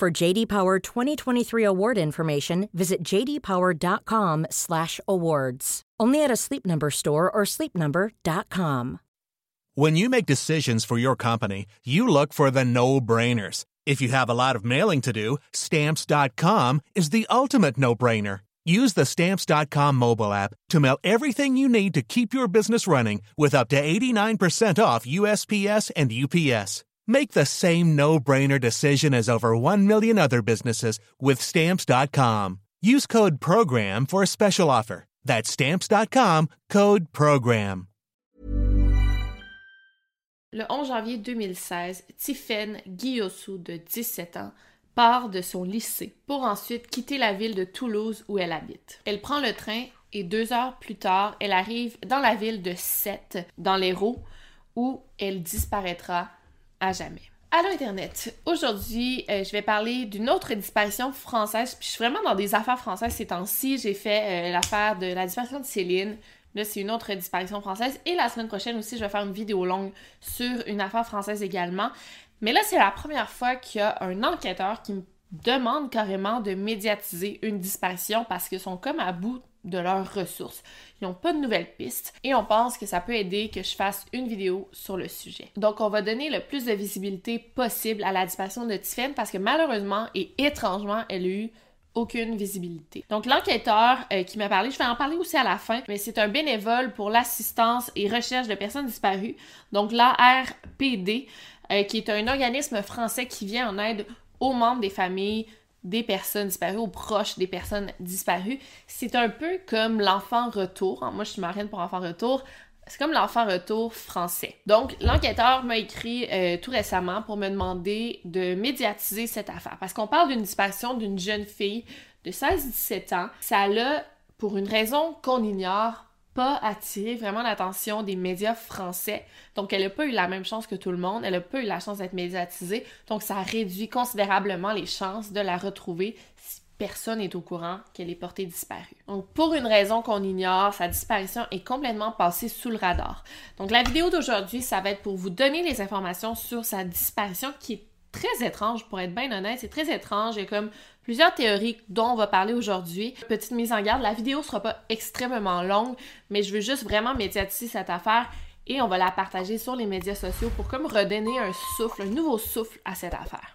For JD Power 2023 award information, visit jdpower.com/awards. Only at a Sleep Number store or sleepnumber.com. When you make decisions for your company, you look for the no-brainers. If you have a lot of mailing to do, stamps.com is the ultimate no-brainer. Use the stamps.com mobile app to mail everything you need to keep your business running with up to 89% off USPS and UPS. Make the same no-brainer decision as over 1 million other businesses with stamps.com. Use code program for a special offer. That's stamps.com, code program. Le 11 janvier 2016, Tiffaine Guillossou, de 17 ans, part de son lycée pour ensuite quitter la ville de Toulouse où elle habite. Elle prend le train et deux heures plus tard, elle arrive dans la ville de Sète, dans l'Hérault, où elle disparaîtra à jamais. Allô Internet! Aujourd'hui, euh, je vais parler d'une autre disparition française. Puis je suis vraiment dans des affaires françaises ces temps-ci. J'ai fait euh, l'affaire de la disparition de Céline. Là, c'est une autre disparition française. Et la semaine prochaine aussi, je vais faire une vidéo longue sur une affaire française également. Mais là, c'est la première fois qu'il y a un enquêteur qui me demande carrément de médiatiser une disparition parce qu'ils sont comme à bout de leurs ressources. Ils n'ont pas de nouvelles pistes et on pense que ça peut aider que je fasse une vidéo sur le sujet. Donc on va donner le plus de visibilité possible à la disparition de Tiffany parce que malheureusement et étrangement, elle a eu aucune visibilité. Donc l'enquêteur euh, qui m'a parlé, je vais en parler aussi à la fin, mais c'est un bénévole pour l'assistance et recherche de personnes disparues, donc l'ARPD, euh, qui est un organisme français qui vient en aide aux membres des familles des personnes disparues, aux proches des personnes disparues. C'est un peu comme l'enfant retour. Moi, je suis marraine pour enfant retour. C'est comme l'enfant retour français. Donc, l'enquêteur m'a écrit euh, tout récemment pour me demander de médiatiser cette affaire. Parce qu'on parle d'une disparition d'une jeune fille de 16-17 ans. Ça a, pour une raison qu'on ignore, pas attiré vraiment l'attention des médias français. Donc, elle n'a pas eu la même chance que tout le monde. Elle n'a pas eu la chance d'être médiatisée. Donc, ça réduit considérablement les chances de la retrouver si personne n'est au courant qu'elle est portée disparue. Donc, pour une raison qu'on ignore, sa disparition est complètement passée sous le radar. Donc, la vidéo d'aujourd'hui, ça va être pour vous donner les informations sur sa disparition qui est très étrange, pour être bien honnête. C'est très étrange. Il y a comme plusieurs théories dont on va parler aujourd'hui. Petite mise en garde, la vidéo sera pas extrêmement longue, mais je veux juste vraiment médiatiser cette affaire et on va la partager sur les médias sociaux pour comme redonner un souffle, un nouveau souffle à cette affaire.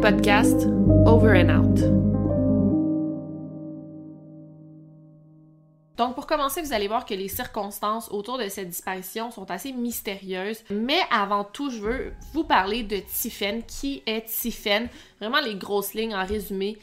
Podcast Over and Out. Donc, pour commencer, vous allez voir que les circonstances autour de cette disparition sont assez mystérieuses. Mais avant tout, je veux vous parler de Tiffen. Qui est Tiffen? Vraiment les grosses lignes en résumé.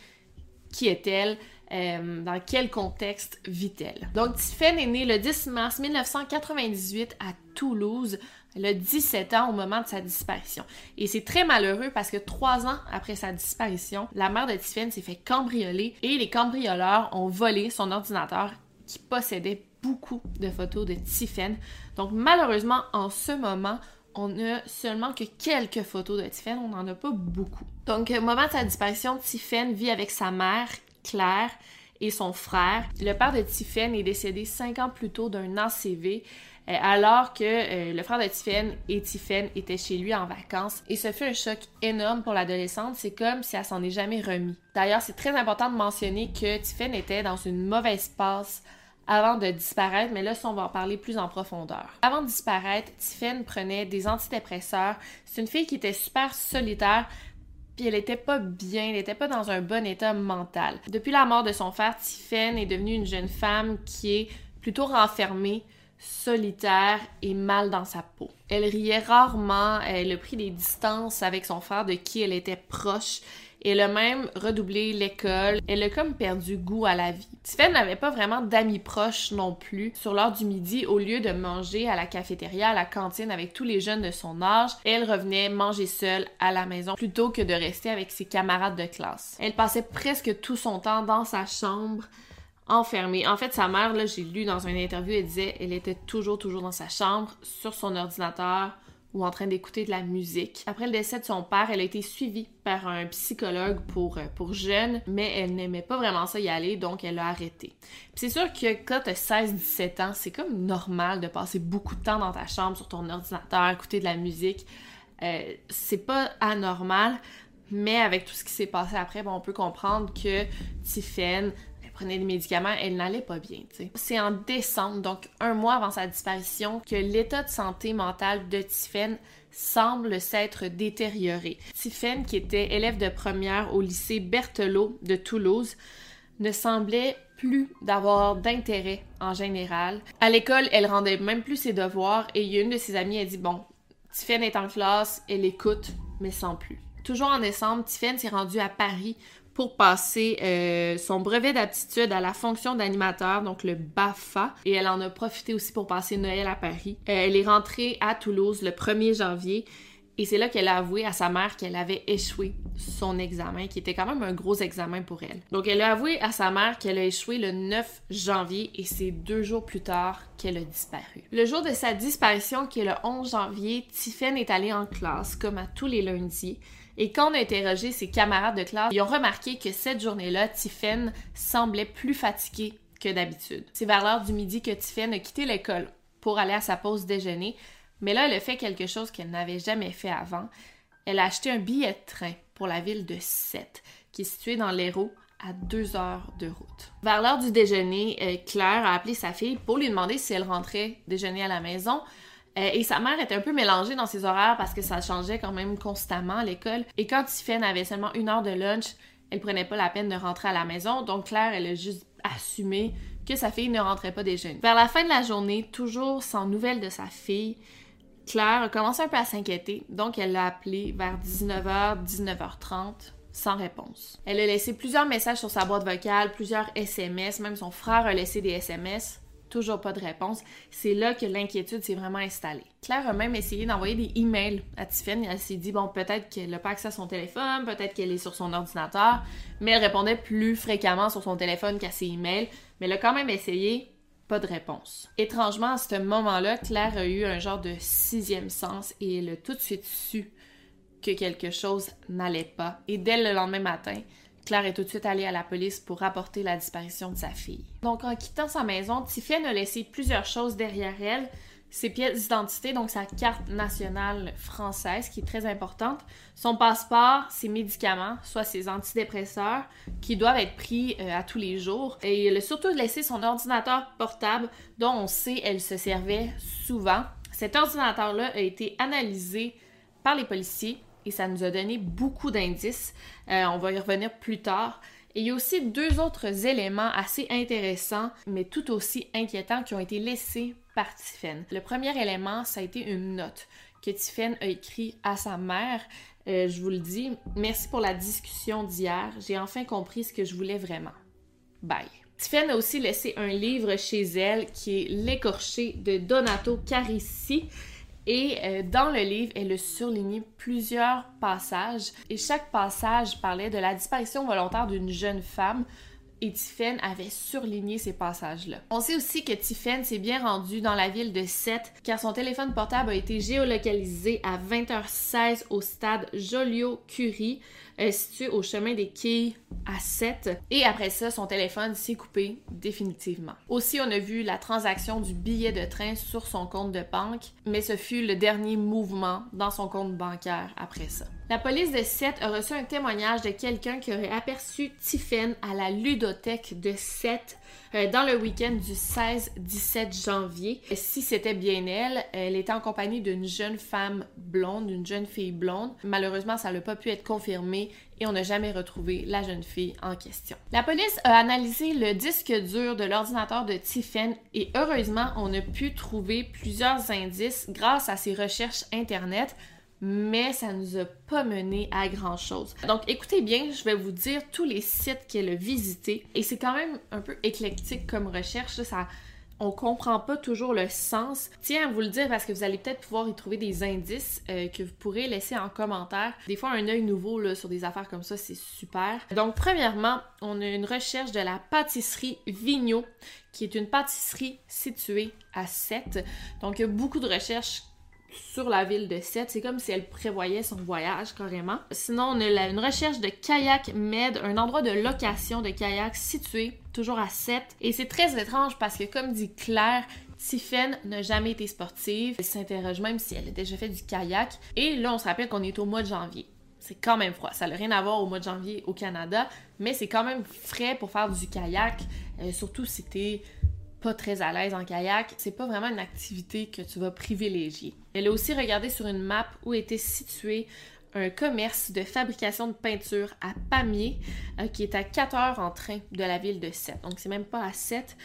Qui est-elle? Euh, dans quel contexte vit-elle? Donc, Tiffen est née le 10 mars 1998 à Toulouse. Elle a 17 ans au moment de sa disparition. Et c'est très malheureux parce que trois ans après sa disparition, la mère de Tiffany s'est fait cambrioler et les cambrioleurs ont volé son ordinateur qui possédait beaucoup de photos de Tiffany. Donc malheureusement, en ce moment, on n'a seulement que quelques photos de Tiffany, on n'en a pas beaucoup. Donc au moment de sa disparition, Tiffany vit avec sa mère, Claire, et son frère. Le père de Tiffany est décédé cinq ans plus tôt d'un ACV. Euh, alors que euh, le frère de Tiffen et Tiffen étaient chez lui en vacances. Et ce fut un choc énorme pour l'adolescente. C'est comme si elle s'en est jamais remis. D'ailleurs, c'est très important de mentionner que Tiffen était dans une mauvaise passe avant de disparaître, mais là, on va en parler plus en profondeur. Avant de disparaître, Tiffen prenait des antidépresseurs. C'est une fille qui était super solitaire, puis elle était pas bien, elle était pas dans un bon état mental. Depuis la mort de son frère, Tiffen est devenue une jeune femme qui est plutôt renfermée, solitaire et mal dans sa peau. Elle riait rarement, elle a pris des distances avec son frère de qui elle était proche. Elle a même redoublé l'école. Elle a comme perdu goût à la vie. Tiffany n'avait pas vraiment d'amis proches non plus. Sur l'heure du midi, au lieu de manger à la cafétéria, à la cantine avec tous les jeunes de son âge, elle revenait manger seule à la maison plutôt que de rester avec ses camarades de classe. Elle passait presque tout son temps dans sa chambre enfermée. En fait, sa mère, là, j'ai lu dans une interview, elle disait, elle était toujours, toujours dans sa chambre, sur son ordinateur ou en train d'écouter de la musique. Après le décès de son père, elle a été suivie par un psychologue pour, euh, pour jeunes, mais elle n'aimait pas vraiment ça y aller, donc elle a arrêté. c'est sûr que quand tu as 16-17 ans, c'est comme normal de passer beaucoup de temps dans ta chambre, sur ton ordinateur, écouter de la musique. Euh, c'est pas anormal, mais avec tout ce qui s'est passé après, on peut comprendre que Tiffen prenait des médicaments, elle n'allait pas bien. C'est en décembre, donc un mois avant sa disparition, que l'état de santé mentale de Tiffen semble s'être détérioré. Tiffen, qui était élève de première au lycée Berthelot de Toulouse, ne semblait plus d'avoir d'intérêt en général. À l'école, elle rendait même plus ses devoirs et une de ses amies a dit bon, Tiffen est en classe, elle écoute, mais sans plus. Toujours en décembre, Tiffen s'est rendue à Paris pour passer euh, son brevet d'aptitude à la fonction d'animateur, donc le BAFA, et elle en a profité aussi pour passer Noël à Paris. Euh, elle est rentrée à Toulouse le 1er janvier et c'est là qu'elle a avoué à sa mère qu'elle avait échoué son examen, qui était quand même un gros examen pour elle. Donc elle a avoué à sa mère qu'elle a échoué le 9 janvier et c'est deux jours plus tard qu'elle a disparu. Le jour de sa disparition, qui est le 11 janvier, Tiffen est allée en classe, comme à tous les lundis. Et quand on a interrogé ses camarades de classe, ils ont remarqué que cette journée-là, Tiffen semblait plus fatiguée que d'habitude. C'est vers l'heure du midi que Tiffen a quitté l'école pour aller à sa pause déjeuner, mais là, elle a fait quelque chose qu'elle n'avait jamais fait avant. Elle a acheté un billet de train pour la ville de Sète, qui est située dans l'Hérault, à deux heures de route. Vers l'heure du déjeuner, euh, Claire a appelé sa fille pour lui demander si elle rentrait déjeuner à la maison. Euh, et sa mère était un peu mélangée dans ses horaires parce que ça changeait quand même constamment à l'école. Et quand Tiffany avait seulement une heure de lunch, elle prenait pas la peine de rentrer à la maison. Donc Claire, elle a juste assumé que sa fille ne rentrait pas déjeuner. Vers la fin de la journée, toujours sans nouvelles de sa fille, Claire a commencé un peu à s'inquiéter. Donc elle l'a appelé vers 19h, 19h30 sans réponse. Elle a laissé plusieurs messages sur sa boîte vocale, plusieurs SMS, même son frère a laissé des SMS. Toujours pas de réponse. C'est là que l'inquiétude s'est vraiment installée. Claire a même essayé d'envoyer des emails à Tiffany. Elle s'est dit, bon, peut-être qu'elle n'a pas accès à son téléphone, peut-être qu'elle est sur son ordinateur, mais elle répondait plus fréquemment sur son téléphone qu'à ses emails. Mais elle a quand même essayé, pas de réponse. Étrangement, à ce moment-là, Claire a eu un genre de sixième sens et elle a tout de suite su que quelque chose n'allait pas. Et dès le lendemain matin, Claire est tout de suite allée à la police pour rapporter la disparition de sa fille. Donc, en quittant sa maison, Tiffany a laissé plusieurs choses derrière elle. Ses pièces d'identité, donc sa carte nationale française, qui est très importante, son passeport, ses médicaments, soit ses antidépresseurs, qui doivent être pris euh, à tous les jours. Et elle a surtout laissé son ordinateur portable, dont on sait elle se servait souvent. Cet ordinateur-là a été analysé par les policiers et ça nous a donné beaucoup d'indices. Euh, on va y revenir plus tard. Et il y a aussi deux autres éléments assez intéressants, mais tout aussi inquiétants, qui ont été laissés par Tiffen. Le premier élément, ça a été une note que Tiffen a écrite à sa mère. Euh, je vous le dis, merci pour la discussion d'hier. J'ai enfin compris ce que je voulais vraiment. Bye. Tiffen a aussi laissé un livre chez elle qui est L'écorché de Donato Carissi. Et euh, dans le livre, elle a surligné plusieurs passages. Et chaque passage parlait de la disparition volontaire d'une jeune femme et Tiffen avait surligné ces passages-là. On sait aussi que Tiffen s'est bien rendue dans la ville de Sète car son téléphone portable a été géolocalisé à 20h16 au stade Joliot-Curie situé au chemin des quilles à 7. Et après ça, son téléphone s'est coupé définitivement. Aussi, on a vu la transaction du billet de train sur son compte de banque, mais ce fut le dernier mouvement dans son compte bancaire après ça. La police de Sète a reçu un témoignage de quelqu'un qui aurait aperçu Tiffen à la ludothèque de Sète euh, dans le week-end du 16-17 janvier. Si c'était bien elle, elle était en compagnie d'une jeune femme blonde, d'une jeune fille blonde. Malheureusement, ça n'a pas pu être confirmé et on n'a jamais retrouvé la jeune fille en question. La police a analysé le disque dur de l'ordinateur de Tiffen et heureusement, on a pu trouver plusieurs indices grâce à ses recherches Internet mais ça nous a pas mené à grand chose. Donc écoutez bien, je vais vous dire tous les sites qu'elle a visités et c'est quand même un peu éclectique comme recherche, ça on comprend pas toujours le sens. Tiens à vous le dire parce que vous allez peut-être pouvoir y trouver des indices euh, que vous pourrez laisser en commentaire. Des fois, un œil nouveau là, sur des affaires comme ça, c'est super. Donc, premièrement, on a une recherche de la pâtisserie Vigneault, qui est une pâtisserie située à Sète. Donc, il y a beaucoup de recherches sur la ville de Sète. C'est comme si elle prévoyait son voyage carrément. Sinon, on a une recherche de kayak med, un endroit de location de kayak situé toujours à Sète. Et c'est très étrange parce que, comme dit Claire, Tiffen n'a jamais été sportive. Elle s'interroge même si elle a déjà fait du kayak. Et là, on se rappelle qu'on est au mois de janvier. C'est quand même froid. Ça n'a rien à voir au mois de janvier au Canada, mais c'est quand même frais pour faire du kayak. Euh, surtout si t'es pas très à l'aise en kayak, c'est pas vraiment une activité que tu vas privilégier. Elle a aussi regardé sur une map où était situé un commerce de fabrication de peinture à Pamiers, euh, qui est à 4 heures en train de la ville de Sète. Donc c'est même pas à 7.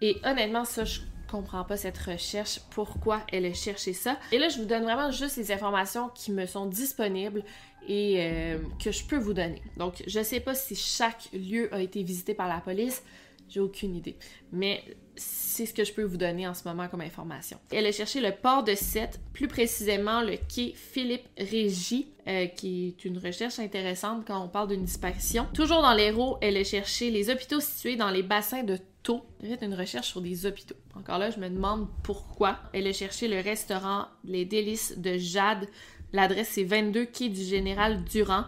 Et honnêtement, ça, je comprends pas cette recherche, pourquoi elle a cherché ça. Et là, je vous donne vraiment juste les informations qui me sont disponibles et euh, que je peux vous donner. Donc, je sais pas si chaque lieu a été visité par la police. J'ai aucune idée. Mais c'est ce que je peux vous donner en ce moment comme information. Elle a cherché le port de Sète, plus précisément le quai Philippe Régis, euh, qui est une recherche intéressante quand on parle d'une disparition. Toujours dans l'Hérault, elle a cherché les hôpitaux situés dans les bassins de Thau. Elle fait une recherche sur des hôpitaux. Encore là, je me demande pourquoi. Elle a cherché le restaurant Les Délices de Jade. L'adresse c'est 22 quai du Général Durand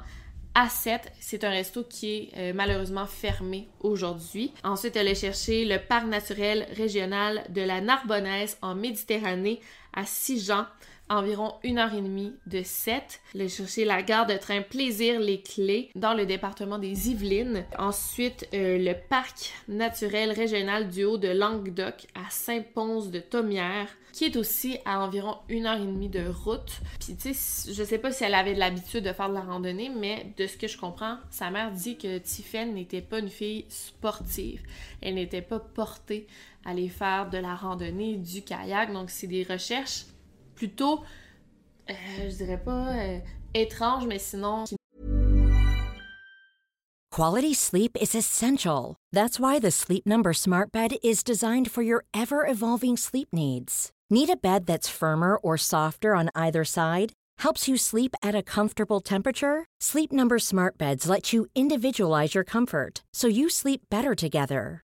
a7, c'est un resto qui est euh, malheureusement fermé aujourd'hui. Ensuite, elle a cherché le parc naturel régional de la Narbonnaise en Méditerranée à Sijan environ une heure et demie de 7. Elle a cherché la gare de train Plaisir Les Clés dans le département des Yvelines. Ensuite, euh, le parc naturel régional du Haut de Languedoc à Saint-Pons de Thomière qui est aussi à environ une heure et demie de route. Puis tu sais, je sais pas si elle avait de l'habitude de faire de la randonnée, mais de ce que je comprends, sa mère dit que Tiffen n'était pas une fille sportive. Elle n'était pas portée à aller faire de la randonnée, du kayak. Donc c'est des recherches plutôt, euh, je dirais pas euh, étranges, mais sinon Quality sleep is essential. That's why the Sleep Number Smart Bed is designed for your ever evolving sleep needs. Need a bed that's firmer or softer on either side? Helps you sleep at a comfortable temperature? Sleep Number Smart Beds let you individualize your comfort so you sleep better together.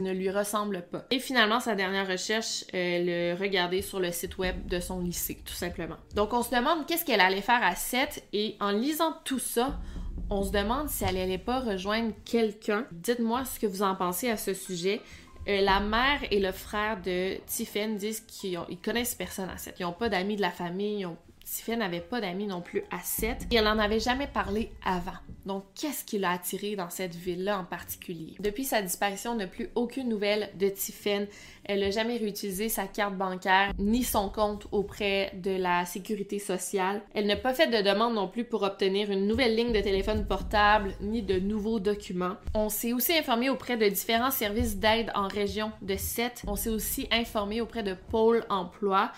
Ne lui ressemble pas. Et finalement, sa dernière recherche, elle regardait sur le site web de son lycée, tout simplement. Donc, on se demande qu'est-ce qu'elle allait faire à 7 et en lisant tout ça, on se demande si elle allait pas rejoindre quelqu'un. Dites-moi ce que vous en pensez à ce sujet. Euh, la mère et le frère de Tiffen disent qu'ils connaissent personne à 7. Ils n'ont pas d'amis de la famille, Tiffen n'avait pas d'amis non plus à 7 et elle n'en avait jamais parlé avant. Donc, qu'est-ce qui l'a attiré dans cette ville-là en particulier? Depuis sa disparition, on n'a plus aucune nouvelle de Tiffen. Elle n'a jamais réutilisé sa carte bancaire ni son compte auprès de la sécurité sociale. Elle n'a pas fait de demande non plus pour obtenir une nouvelle ligne de téléphone portable ni de nouveaux documents. On s'est aussi informé auprès de différents services d'aide en région de 7. On s'est aussi informé auprès de Pôle emploi.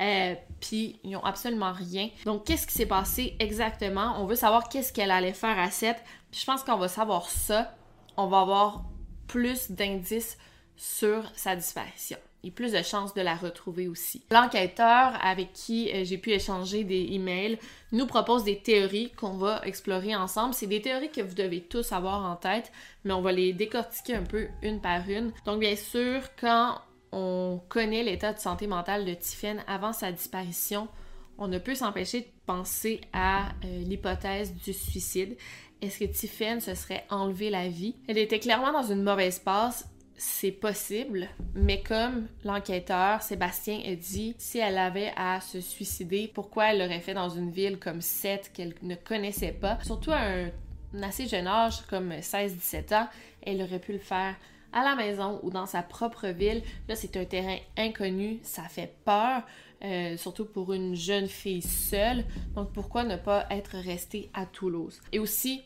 Euh, puis ils n'ont absolument rien. Donc, qu'est-ce qui s'est passé exactement? On veut savoir qu'est-ce qu'elle allait faire à 7. Puis je pense qu'on va savoir ça. On va avoir plus d'indices sur sa disparition. et plus de chances de la retrouver aussi. L'enquêteur avec qui euh, j'ai pu échanger des emails nous propose des théories qu'on va explorer ensemble. C'est des théories que vous devez tous avoir en tête, mais on va les décortiquer un peu une par une. Donc bien sûr, quand on connaît l'état de santé mentale de Tiffen avant sa disparition, on ne peut s'empêcher de penser à euh, l'hypothèse du suicide. Est-ce que Tiffen se serait enlevé la vie? Elle était clairement dans une mauvaise passe c'est possible, mais comme l'enquêteur Sébastien a dit, si elle avait à se suicider, pourquoi elle l'aurait fait dans une ville comme Sète qu'elle ne connaissait pas, surtout à un, assez jeune âge comme 16-17 ans, elle aurait pu le faire à la maison ou dans sa propre ville. Là, c'est un terrain inconnu, ça fait peur, euh, surtout pour une jeune fille seule. Donc, pourquoi ne pas être restée à Toulouse? Et aussi,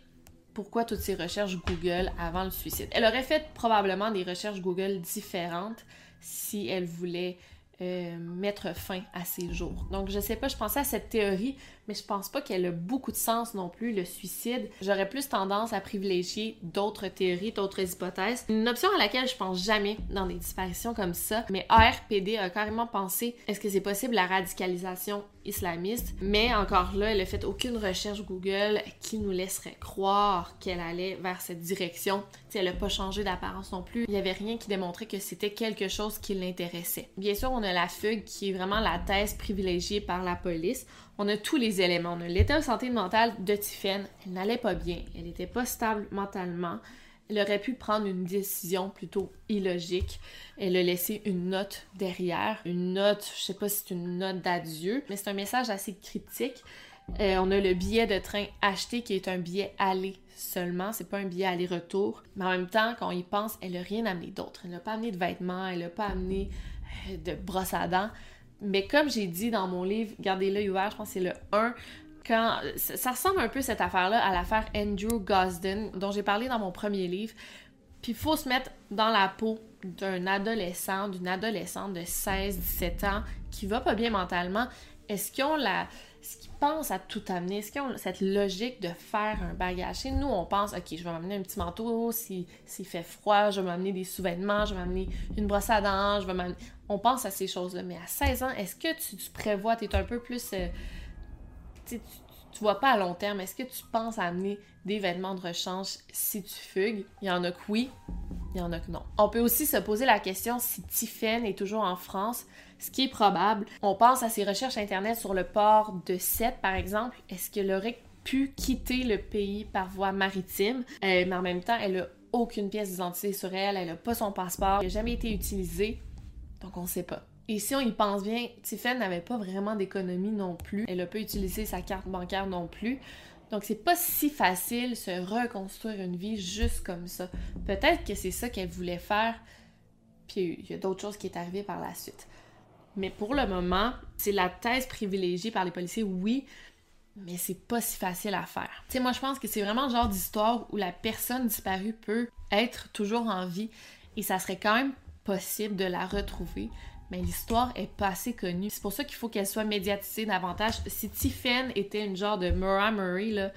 pourquoi toutes ces recherches Google avant le suicide? Elle aurait fait probablement des recherches Google différentes si elle voulait euh, mettre fin à ses jours. Donc je sais pas, je pensais à cette théorie, mais je pense pas qu'elle a beaucoup de sens non plus, le suicide. J'aurais plus tendance à privilégier d'autres théories, d'autres hypothèses. Une option à laquelle je pense jamais dans des disparitions comme ça, mais ARPD a carrément pensé, est-ce que c'est possible la radicalisation islamiste? Mais encore là, elle a fait aucune recherche Google qui nous laisserait croire qu'elle allait vers cette direction. Elle a pas changé d'apparence non plus. Il y avait rien qui démontrait que c'était quelque chose qui l'intéressait. Bien sûr, on a la fugue qui est vraiment la thèse privilégiée par la police. On a tous les éléments. On l'état de santé mentale de Tiffen. Elle n'allait pas bien. Elle n'était pas stable mentalement. Elle aurait pu prendre une décision plutôt illogique. Elle a laissé une note derrière. Une note, je sais pas si c'est une note d'adieu, mais c'est un message assez critique. Euh, on a le billet de train acheté qui est un billet aller seulement, c'est pas un billet aller-retour. Mais en même temps, quand on y pense, elle n'a rien amené d'autre. Elle n'a pas amené de vêtements, elle n'a pas amené euh, de brosse à dents. Mais comme j'ai dit dans mon livre, gardez l'œil ouvert, je pense que c'est le 1, quand ça ressemble un peu cette affaire-là à l'affaire Andrew Gosden dont j'ai parlé dans mon premier livre. Puis il faut se mettre dans la peau d'un adolescent, d'une adolescente de 16-17 ans qui va pas bien mentalement. Est-ce qu'ils ont la ce qu'ils pensent à tout amener, est-ce qu'ils ont cette logique de faire un bagage? Chez nous, on pense, OK, je vais m'amener un petit manteau, s'il fait froid, je vais m'amener des sous-vêtements, je vais m'amener une brosse à dents, je vais m'amener... On pense à ces choses-là. Mais à 16 ans, est-ce que tu, prévois, tu un peu plus... Euh, tu, vois pas à long terme, est-ce que tu penses amener des vêtements de rechange si tu fugues? Il y en a que oui, il y en a que non. On peut aussi se poser la question si Tiffen est toujours en France, ce qui est probable. On pense à ses recherches internet sur le port de Sète, par exemple. Est-ce qu'elle aurait pu quitter le pays par voie maritime? Euh, mais en même temps, elle a aucune pièce d'identité sur elle, elle n'a pas son passeport, il n'a jamais été utilisé, donc on ne sait pas. Et si on y pense bien, Tiffen n'avait pas vraiment d'économie non plus. Elle n'a pas utilisé sa carte bancaire non plus. Donc c'est pas si facile se reconstruire une vie juste comme ça. Peut-être que c'est ça qu'elle voulait faire, puis il y a d'autres choses qui est arrivé par la suite. Mais pour le moment, c'est la thèse privilégiée par les policiers, oui, mais c'est pas si facile à faire. Tu sais, moi je pense que c'est vraiment le genre d'histoire où la personne disparue peut être toujours en vie et ça serait quand même possible de la retrouver mais l'histoire est pas assez connue. C'est pour ça qu'il faut qu'elle soit médiatisée davantage. Si Tiffen était une genre de Murray Murray, là,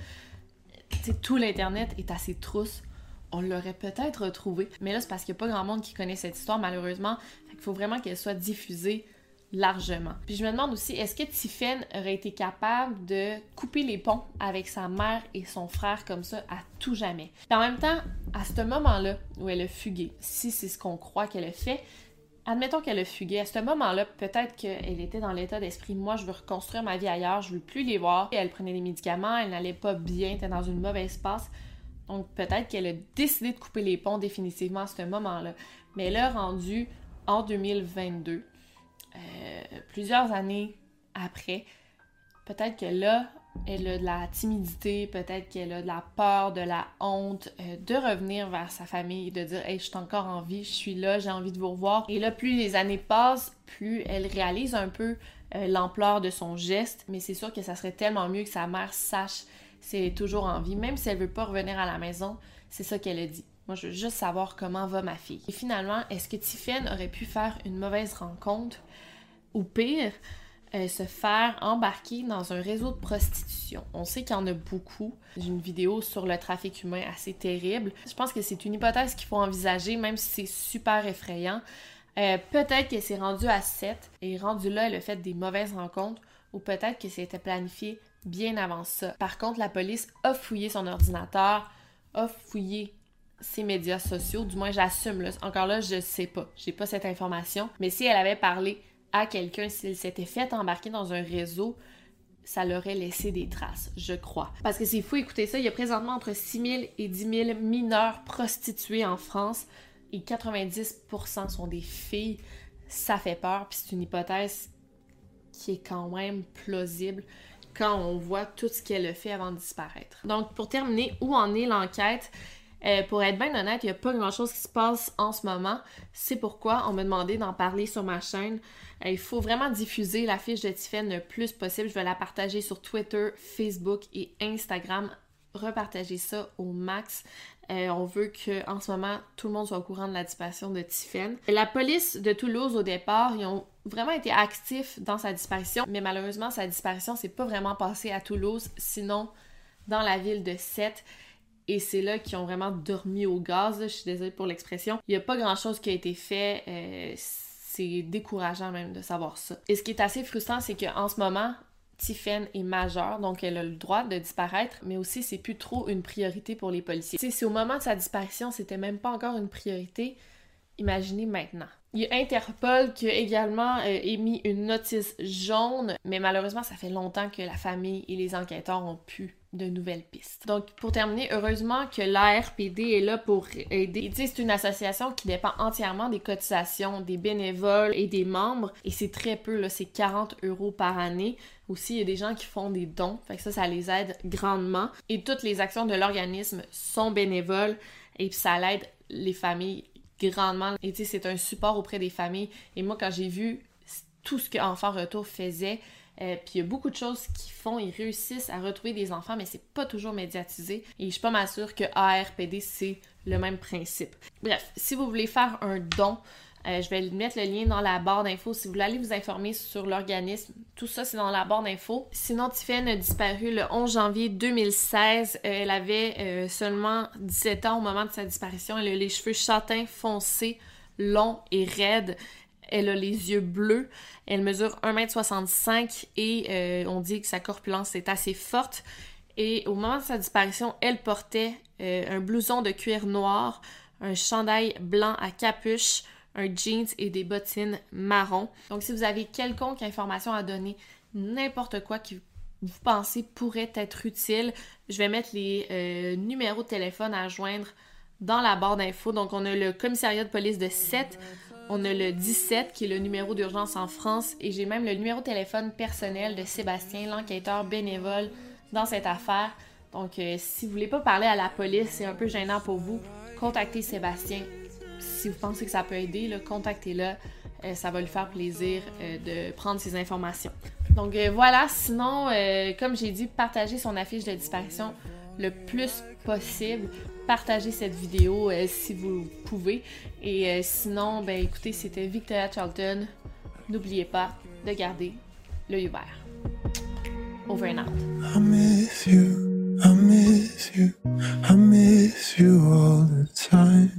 tout l'Internet est assez trousse. On l'aurait peut-être retrouvée. Mais là, c'est parce qu'il n'y a pas grand monde qui connaît cette histoire, malheureusement. Il faut vraiment qu'elle soit diffusée largement. Puis je me demande aussi, est-ce que Tiffen aurait été capable de couper les ponts avec sa mère et son frère comme ça à tout jamais? En même temps, à ce moment-là où elle a fugué, si c'est ce qu'on croit qu'elle a fait, Admettons qu'elle a fugué. À ce moment-là, peut-être qu'elle était dans l'état d'esprit moi, je veux reconstruire ma vie ailleurs, je veux plus les voir. Elle prenait des médicaments, elle n'allait pas bien, elle était dans une mauvaise passe. Donc peut-être qu'elle a décidé de couper les ponts définitivement à ce moment-là. Mais là, rendu en 2022, euh, plusieurs années après, peut-être que là, elle a de la timidité, peut-être qu'elle a de la peur, de la honte, euh, de revenir vers sa famille, de dire Hey, je suis encore en vie, je suis là, j'ai envie de vous revoir. Et là, plus les années passent, plus elle réalise un peu euh, l'ampleur de son geste, mais c'est sûr que ça serait tellement mieux que sa mère sache si elle est toujours en vie, même si elle veut pas revenir à la maison, c'est ça qu'elle a dit. Moi, je veux juste savoir comment va ma fille. Et finalement, est-ce que Tiffen aurait pu faire une mauvaise rencontre? Ou pire, euh, se faire embarquer dans un réseau de prostitution. On sait qu'il y en a beaucoup. J'ai une vidéo sur le trafic humain assez terrible. Je pense que c'est une hypothèse qu'il faut envisager, même si c'est super effrayant. Euh, peut-être que c'est rendu à 7 et rendu là, a fait des mauvaises rencontres ou peut-être que c'était planifié bien avant ça. Par contre, la police a fouillé son ordinateur, a fouillé ses médias sociaux, du moins j'assume. Encore là, je sais pas, j'ai pas cette information. Mais si elle avait parlé à quelqu'un, s'il s'était fait embarquer dans un réseau, ça l'aurait laissé des traces, je crois. Parce que c'est fou, écoutez ça, il y a présentement entre 6 000 et 10 000 mineurs prostitués en France et 90% sont des filles. Ça fait peur, puis c'est une hypothèse qui est quand même plausible quand on voit tout ce qu'elle a fait avant de disparaître. Donc, pour terminer, où en est l'enquête? Euh, pour être bien honnête, il n'y a pas grand-chose qui se passe en ce moment. C'est pourquoi on m'a demandé d'en parler sur ma chaîne. Euh, il faut vraiment diffuser la fiche de Tiffen le plus possible. Je vais la partager sur Twitter, Facebook et Instagram. Repartager ça au max. Euh, on veut que en ce moment tout le monde soit au courant de la disparition de Tiffen. La police de Toulouse au départ, ils ont vraiment été actifs dans sa disparition, mais malheureusement sa disparition s'est pas vraiment passée à Toulouse, sinon dans la ville de Sète. Et c'est là qu'ils ont vraiment dormi au gaz. Je suis désolée pour l'expression. Il n'y a pas grand-chose qui a été fait. Euh, c'est décourageant même de savoir ça. Et ce qui est assez frustrant, c'est qu'en ce moment, Tiffen est majeure, donc elle a le droit de disparaître, mais aussi c'est plus trop une priorité pour les policiers. Si au moment de sa disparition, c'était même pas encore une priorité, imaginez maintenant. Il y a Interpol qui a également euh, émis une notice jaune, mais malheureusement, ça fait longtemps que la famille et les enquêteurs ont pu de nouvelles pistes. Donc, pour terminer, heureusement que l'ARPD est là pour aider. C'est une association qui dépend entièrement des cotisations des bénévoles et des membres, et c'est très peu, là, c'est 40 euros par année. Aussi, il y a des gens qui font des dons, fait que ça, ça les aide grandement. Et toutes les actions de l'organisme sont bénévoles, et ça l'aide les familles grandement. Et tu sais, c'est un support auprès des familles. Et moi, quand j'ai vu tout ce que Enfants Retour faisait, euh, puis il y a beaucoup de choses qui font, ils réussissent à retrouver des enfants, mais c'est pas toujours médiatisé. Et je suis pas mal sûre que ARPD, c'est le même principe. Bref, si vous voulez faire un don, euh, je vais mettre le lien dans la barre d'infos. Si vous voulez aller vous informer sur l'organisme, tout ça, c'est dans la barre d'infos. Sinon, Tiffen a disparu le 11 janvier 2016. Euh, elle avait euh, seulement 17 ans au moment de sa disparition. Elle a les cheveux châtains foncés, longs et raides. Elle a les yeux bleus. Elle mesure 1m65 et on dit que sa corpulence est assez forte. Et au moment de sa disparition, elle portait un blouson de cuir noir, un chandail blanc à capuche, un jeans et des bottines marron. Donc si vous avez quelconque information à donner, n'importe quoi qui vous pensez pourrait être utile, je vais mettre les euh, numéros de téléphone à joindre dans la barre d'infos. Donc on a le commissariat de police de 7, on a le 17 qui est le numéro d'urgence en France et j'ai même le numéro de téléphone personnel de Sébastien, l'enquêteur bénévole dans cette affaire. Donc euh, si vous voulez pas parler à la police, c'est un peu gênant pour vous, contactez Sébastien si vous pensez que ça peut aider, contactez-le. Euh, ça va lui faire plaisir euh, de prendre ces informations. Donc euh, voilà, sinon, comme j'ai dit, partagez son affiche de disparition le plus possible. Partagez cette vidéo si vous pouvez. Et sinon, ben écoutez, c'était Victoria Charlton. N'oubliez pas de garder l'œil ouvert. Over and out. I miss you, I miss you, I miss you all the time.